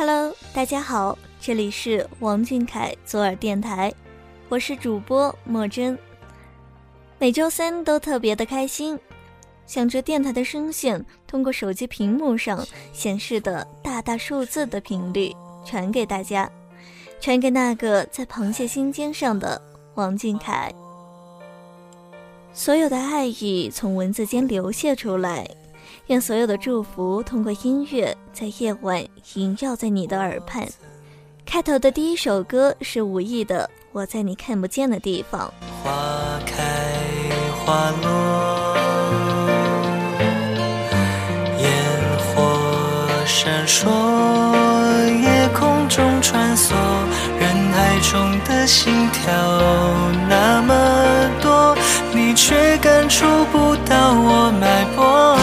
Hello，大家好，这里是王俊凯左耳电台，我是主播莫真。每周三都特别的开心，想着电台的声线通过手机屏幕上显示的大大数字的频率传给大家，传给那个在螃蟹心尖上的王俊凯。所有的爱意从文字间流泻出来，愿所有的祝福通过音乐在夜晚萦绕在你的耳畔。开头的第一首歌是无意的《我在你看不见的地方》。花开花落，烟火闪烁，夜空中穿梭，人海中的心跳那么多，你却感触不到我脉搏。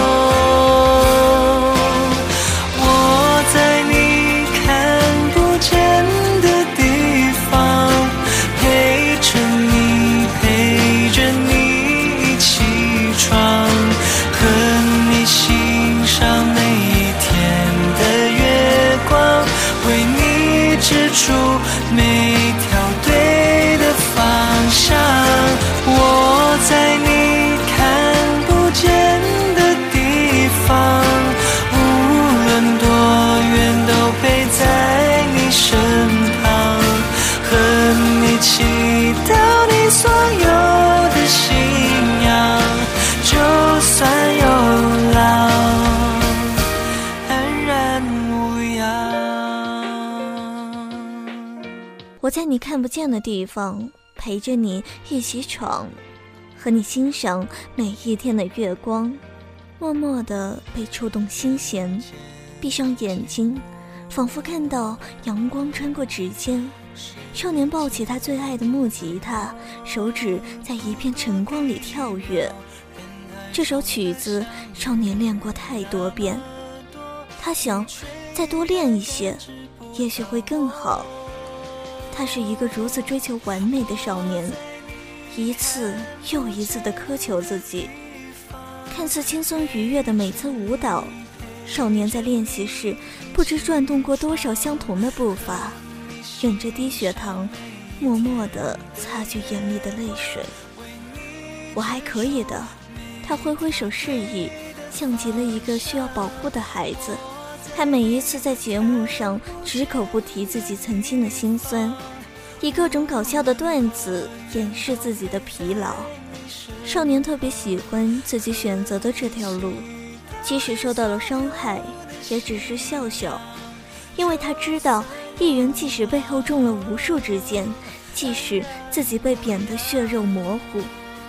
你看不见的地方陪着你一起闯，和你欣赏每一天的月光，默默地被触动心弦。闭上眼睛，仿佛看到阳光穿过指尖。少年抱起他最爱的木吉他，手指在一片晨光里跳跃。这首曲子，少年练过太多遍，他想再多练一些，也许会更好。他是一个如此追求完美的少年，一次又一次地苛求自己。看似轻松愉悦的每次舞蹈，少年在练习时不知转动过多少相同的步伐，忍着低血糖，默默地擦去眼里的泪水。我还可以的，他挥挥手示意，像极了一个需要保护的孩子。他每一次在节目上只口不提自己曾经的辛酸，以各种搞笑的段子掩饰自己的疲劳。少年特别喜欢自己选择的这条路，即使受到了伤害，也只是笑笑，因为他知道，艺人即使背后中了无数支箭，即使自己被贬得血肉模糊，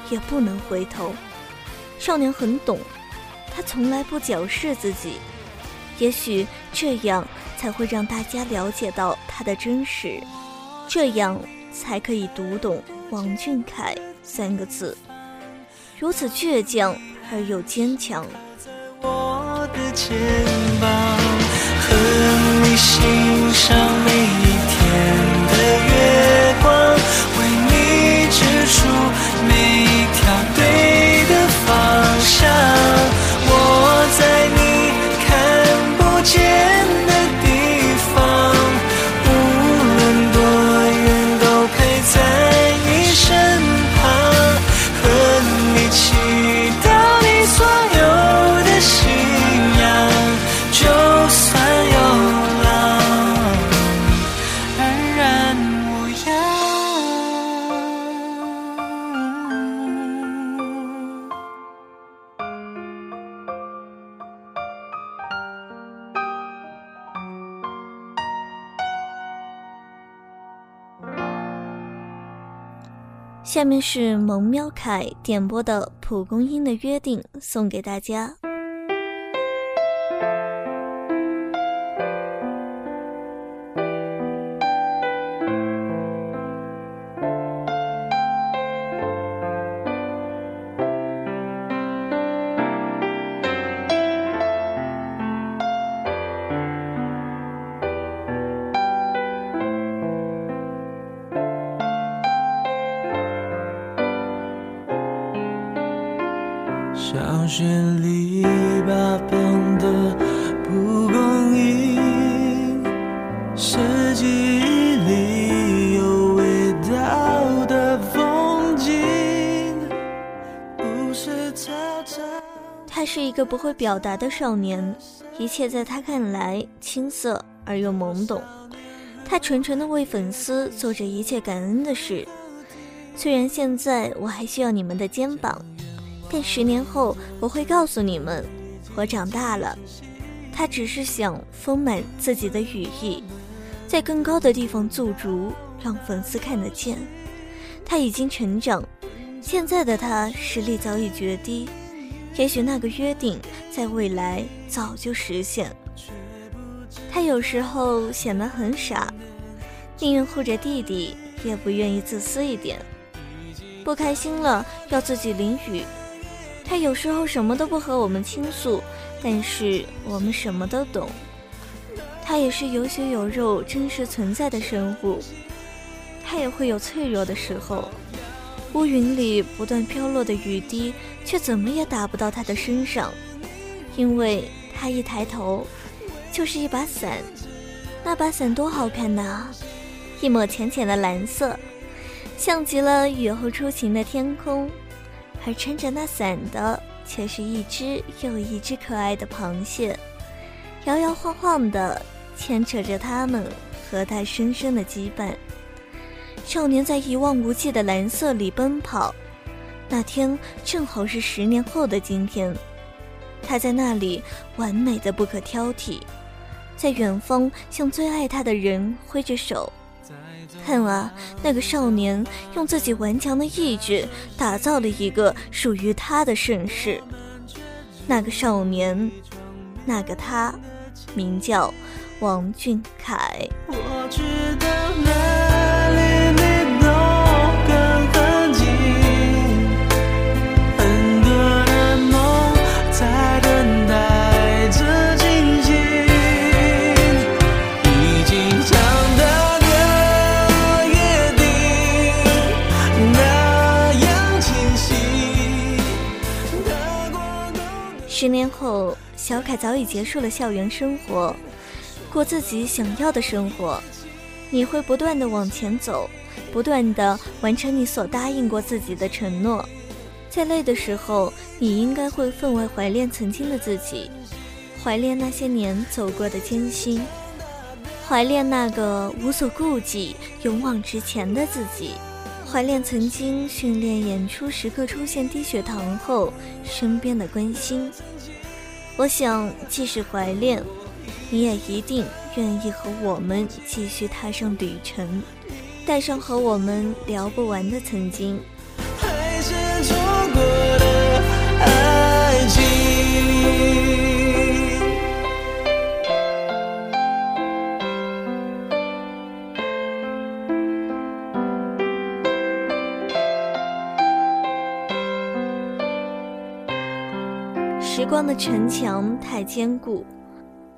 也不能回头。少年很懂，他从来不矫饰自己。也许这样才会让大家了解到他的真实，这样才可以读懂“王俊凯”三个字，如此倔强而又坚强。我的肩膀，下面是萌喵凯点播的《蒲公英的约定》，送给大家。不会表达的少年，一切在他看来青涩而又懵懂。他纯纯的为粉丝做着一切感恩的事。虽然现在我还需要你们的肩膀，但十年后我会告诉你们，我长大了。他只是想丰满自己的羽翼，在更高的地方驻足，让粉丝看得见。他已经成长，现在的他实力早已绝低。也许那个约定在未来早就实现。他有时候显得很傻，宁愿护着弟弟，也不愿意自私一点。不开心了要自己淋雨。他有时候什么都不和我们倾诉，但是我们什么都懂。他也是有血有肉、真实存在的生物。他也会有脆弱的时候。乌云里不断飘落的雨滴，却怎么也打不到他的身上，因为他一抬头，就是一把伞。那把伞多好看呐，一抹浅浅的蓝色，像极了雨后初晴的天空。而撑着那伞的，却是一只又一只可爱的螃蟹，摇摇晃晃的牵扯着他们和他深深的羁绊。少年在一望无际的蓝色里奔跑，那天正好是十年后的今天，他在那里完美的不可挑剔，在远方向最爱他的人挥着手。看啊，那个少年用自己顽强的意志打造了一个属于他的盛世。那个少年，那个他，名叫王俊凯。我知道那后，小凯早已结束了校园生活，过自己想要的生活。你会不断的往前走，不断的完成你所答应过自己的承诺。在累的时候，你应该会分外怀念曾经的自己，怀念那些年走过的艰辛，怀念那个无所顾忌、勇往直前的自己，怀念曾经训练演出时刻出现低血糖后身边的关心。我想，即使怀念，你也一定愿意和我们继续踏上旅程，带上和我们聊不完的曾经。还是错过的爱情。光的城墙太坚固，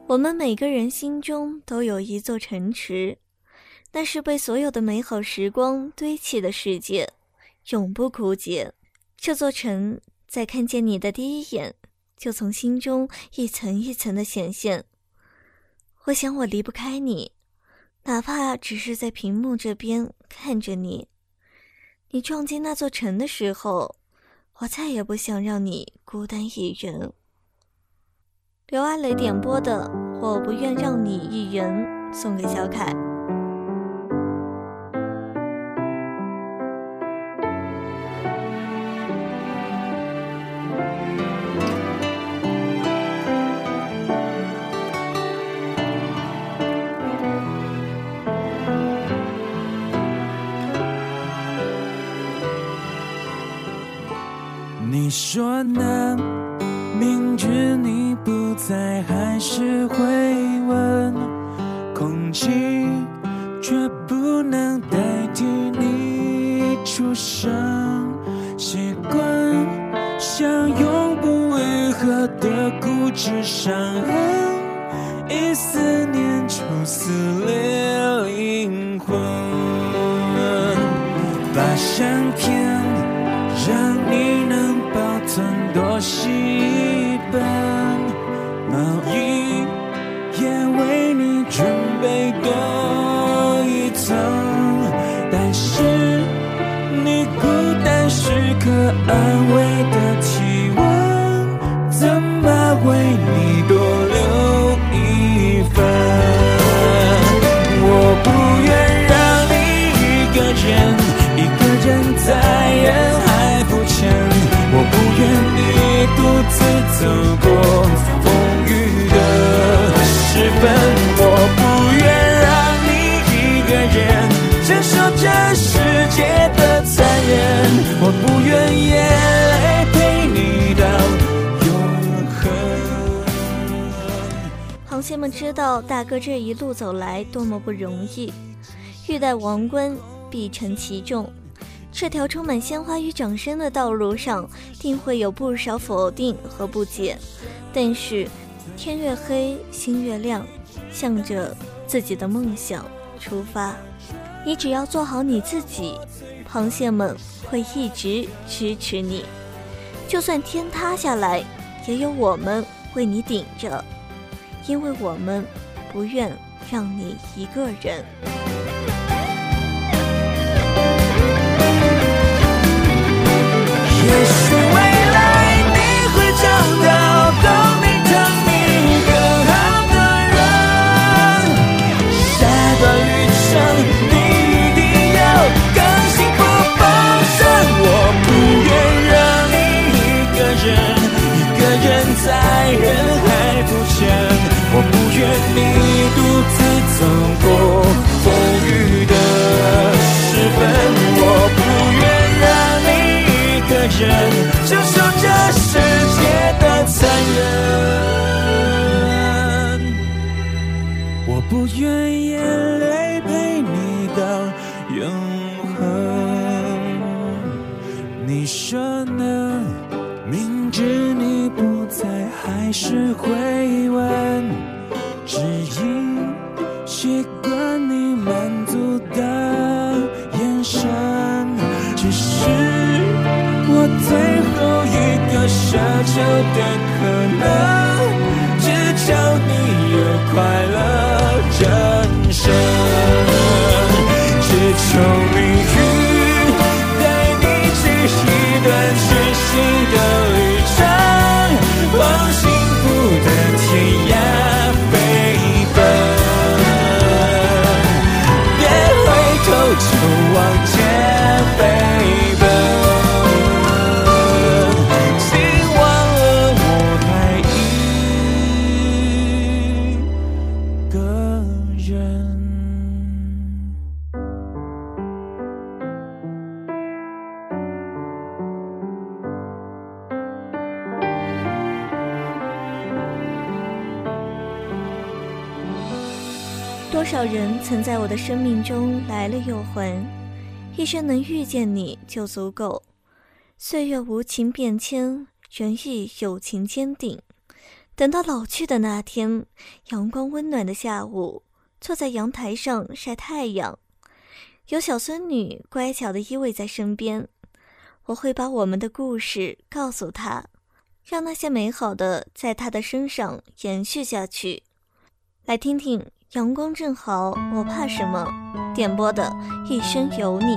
我们每个人心中都有一座城池，那是被所有的美好时光堆砌的世界，永不枯竭。这座城在看见你的第一眼，就从心中一层一层的显现。我想我离不开你，哪怕只是在屏幕这边看着你。你撞进那座城的时候。我再也不想让你孤单一人。刘阿雷点播的《我不愿让你一人》送给小凯。多细走过风雨的时分。我不愿让你一个人承受这世界的残忍。我不愿眼泪陪你到永恒。螃蟹们知道大哥这一路走来多么不容易，欲戴王冠，必承其重。这条充满鲜花与掌声的道路上，定会有不少否定和不解。但是，天越黑，心越亮，向着自己的梦想出发。你只要做好你自己，螃蟹们会一直支持你。就算天塌下来，也有我们为你顶着，因为我们不愿让你一个人。的生命中来了又还，一生能遇见你就足够。岁月无情变迁，人亦友情坚定。等到老去的那天，阳光温暖的下午，坐在阳台上晒太阳，有小孙女乖巧的依偎在身边，我会把我们的故事告诉她，让那些美好的在她的身上延续下去。来听听。阳光正好，我怕什么？点播的一生有你。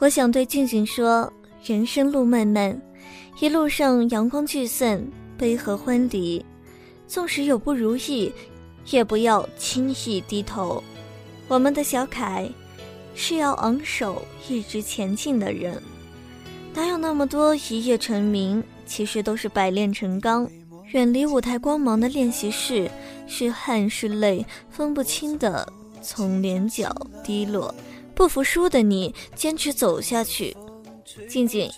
我。想对静静说：人生路漫漫，一路上阳光聚散，悲和欢离。纵使有不如意，也不要轻易低头。我们的小凯，是要昂首一直前进的人。哪有那么多一夜成名？其实都是百炼成钢。远离舞台光芒的练习室，是汗是泪分不清的，从脸角滴落。不服输的你，坚持走下去。静静，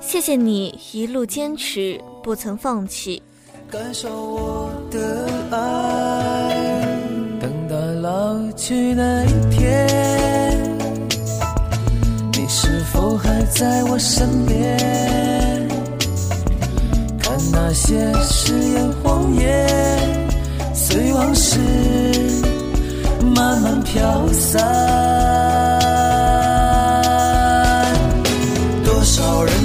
谢谢你一路坚持，不曾放弃。感受我的爱，等到老去那一天，你是否还在我身边？看那些誓言谎言，随往事慢慢飘散。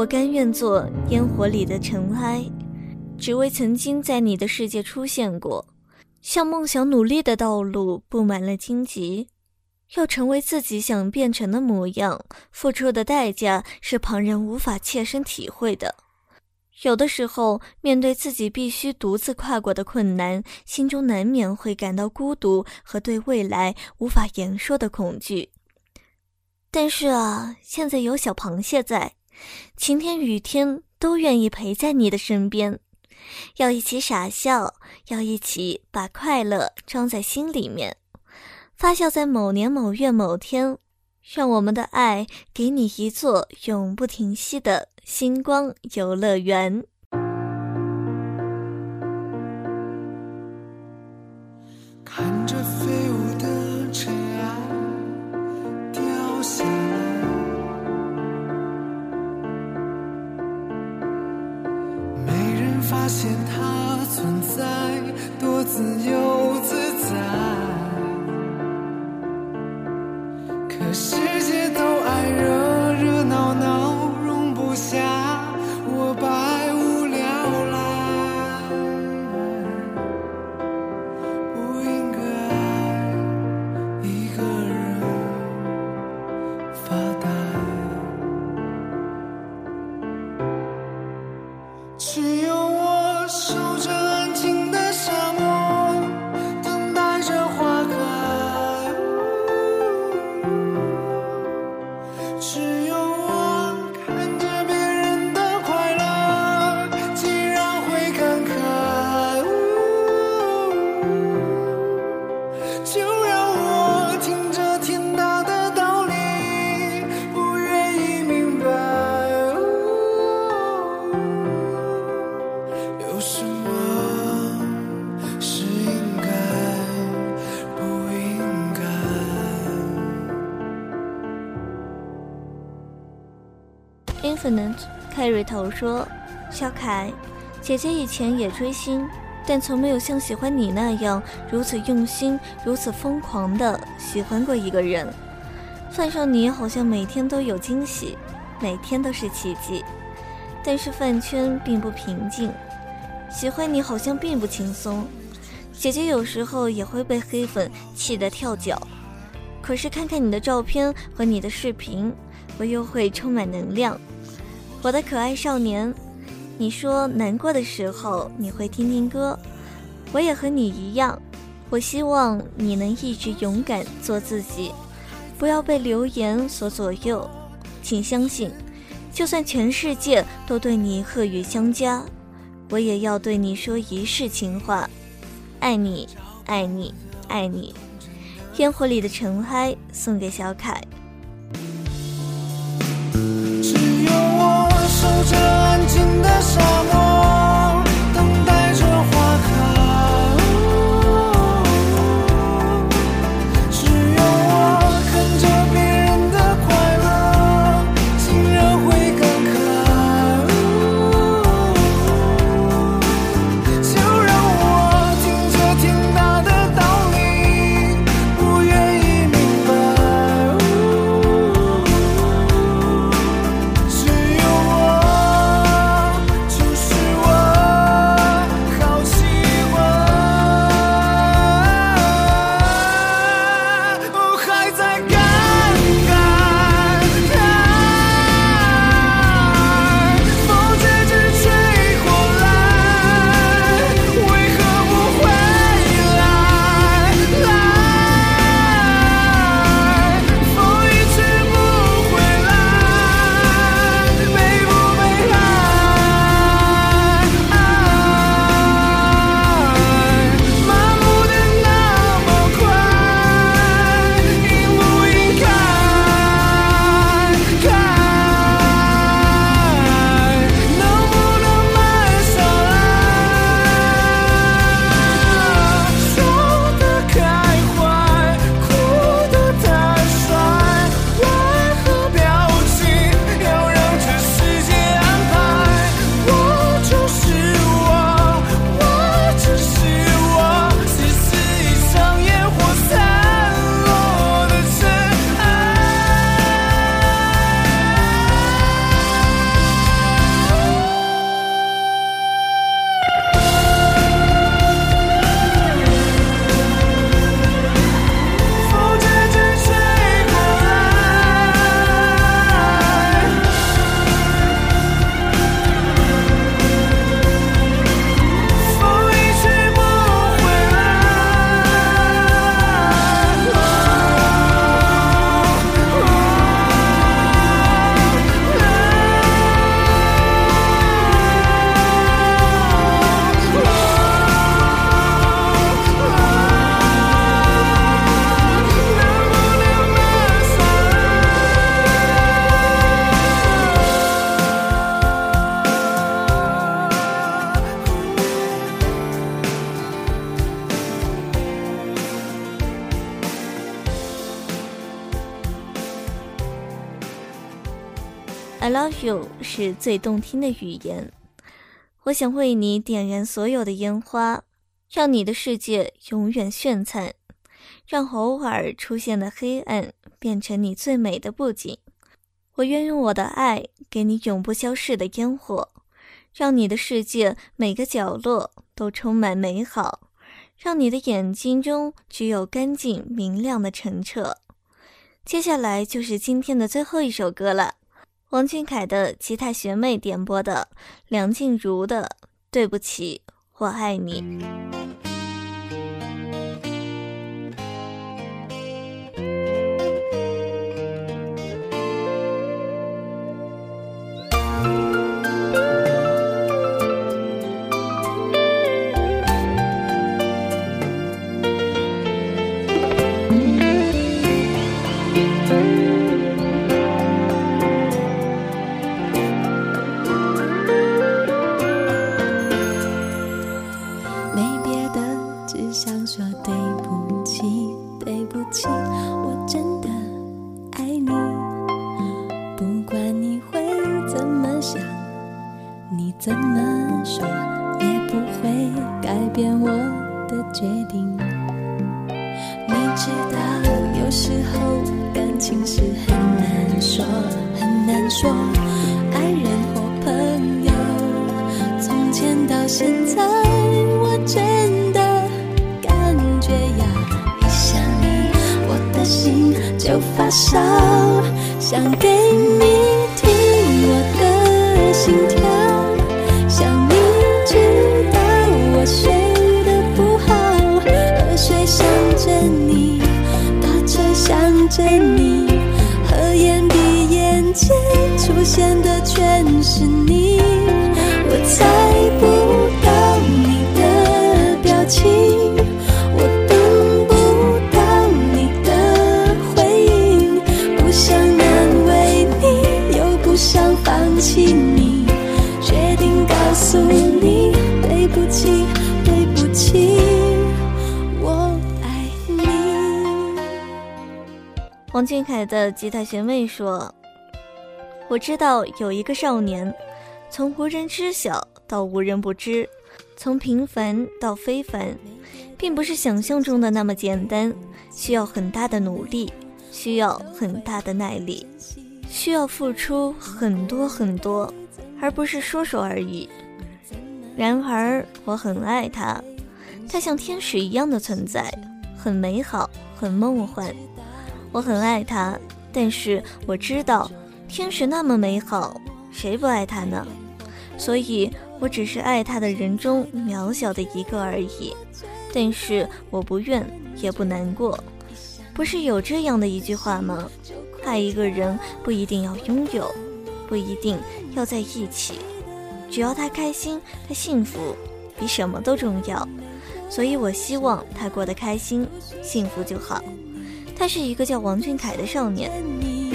我甘愿做烟火里的尘埃，只为曾经在你的世界出现过。向梦想努力的道路布满了荆棘，要成为自己想变成的模样，付出的代价是旁人无法切身体会的。有的时候，面对自己必须独自跨过的困难，心中难免会感到孤独和对未来无法言说的恐惧。但是啊，现在有小螃蟹在，晴天雨天都愿意陪在你的身边，要一起傻笑，要一起把快乐装在心里面，发酵在某年某月某天，让我们的爱给你一座永不停息的星光游乐园。看着多自由自在。可世界都 Infinite，凯瑞头说：“小凯，姐姐以前也追星，但从没有像喜欢你那样如此用心、如此疯狂的喜欢过一个人。犯上你好像每天都有惊喜，每天都是奇迹。但是饭圈并不平静，喜欢你好像并不轻松。姐姐有时候也会被黑粉气得跳脚，可是看看你的照片和你的视频，我又会充满能量。我的可爱少年。你说难过的时候你会听听歌，我也和你一样。我希望你能一直勇敢做自己，不要被流言所左右。请相信，就算全世界都对你恶语相加，我也要对你说一世情话。爱你，爱你，爱你。烟火里的尘埃送给小凯。守着安静的沙漠。Love you 是最动听的语言，我想为你点燃所有的烟花，让你的世界永远绚灿，让偶尔出现的黑暗变成你最美的布景。我愿用我的爱给你永不消逝的烟火，让你的世界每个角落都充满美好，让你的眼睛中只有干净明亮的澄澈。接下来就是今天的最后一首歌了。王俊凯的吉他学妹点播的梁静茹的《对不起，我爱你》。现在，我真的感觉呀，一想你，我的心就发烧，想给你听我的心跳，想你知道我睡得不好，河水想着你，打车想着你，王俊凯的吉他学妹说：“我知道有一个少年，从无人知晓到无人不知，从平凡到非凡，并不是想象中的那么简单，需要很大的努力，需要很大的耐力，需要付出很多很多，而不是说说而已。然而，我很爱他，他像天使一样的存在，很美好，很梦幻。我很爱他，但是我知道，天使那么美好，谁不爱他呢？所以我只是爱他的人中渺小的一个而已。但是我不怨，也不难过。不是有这样的一句话吗？爱一个人不一定要拥有，不一定要在一起，只要他开心，他幸福，比什么都重要。所以我希望他过得开心、幸福就好。他是一个叫王俊凯的少年。你，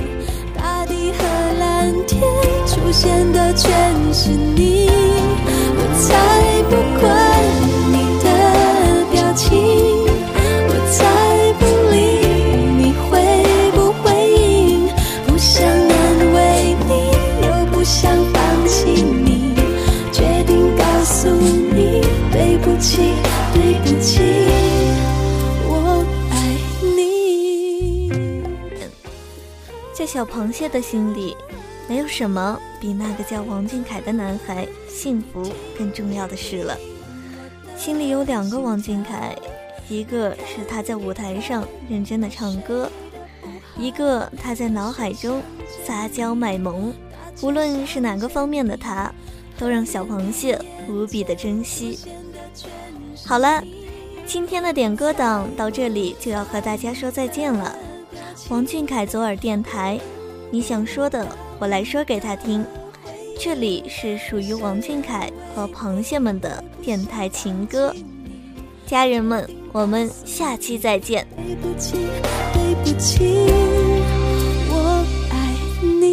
大地和蓝天出现的全是你，我才不管小螃蟹的心里，没有什么比那个叫王俊凯的男孩幸福更重要的事了。心里有两个王俊凯，一个是他在舞台上认真的唱歌，一个他在脑海中撒娇卖萌。无论是哪个方面的他，都让小螃蟹无比的珍惜。好了，今天的点歌档到这里就要和大家说再见了。王俊凯左耳电台你想说的我来说给他听。这里是属于王俊凯和螃蟹们的电台情歌。家人们我们下期再见。对不起对不起我爱你。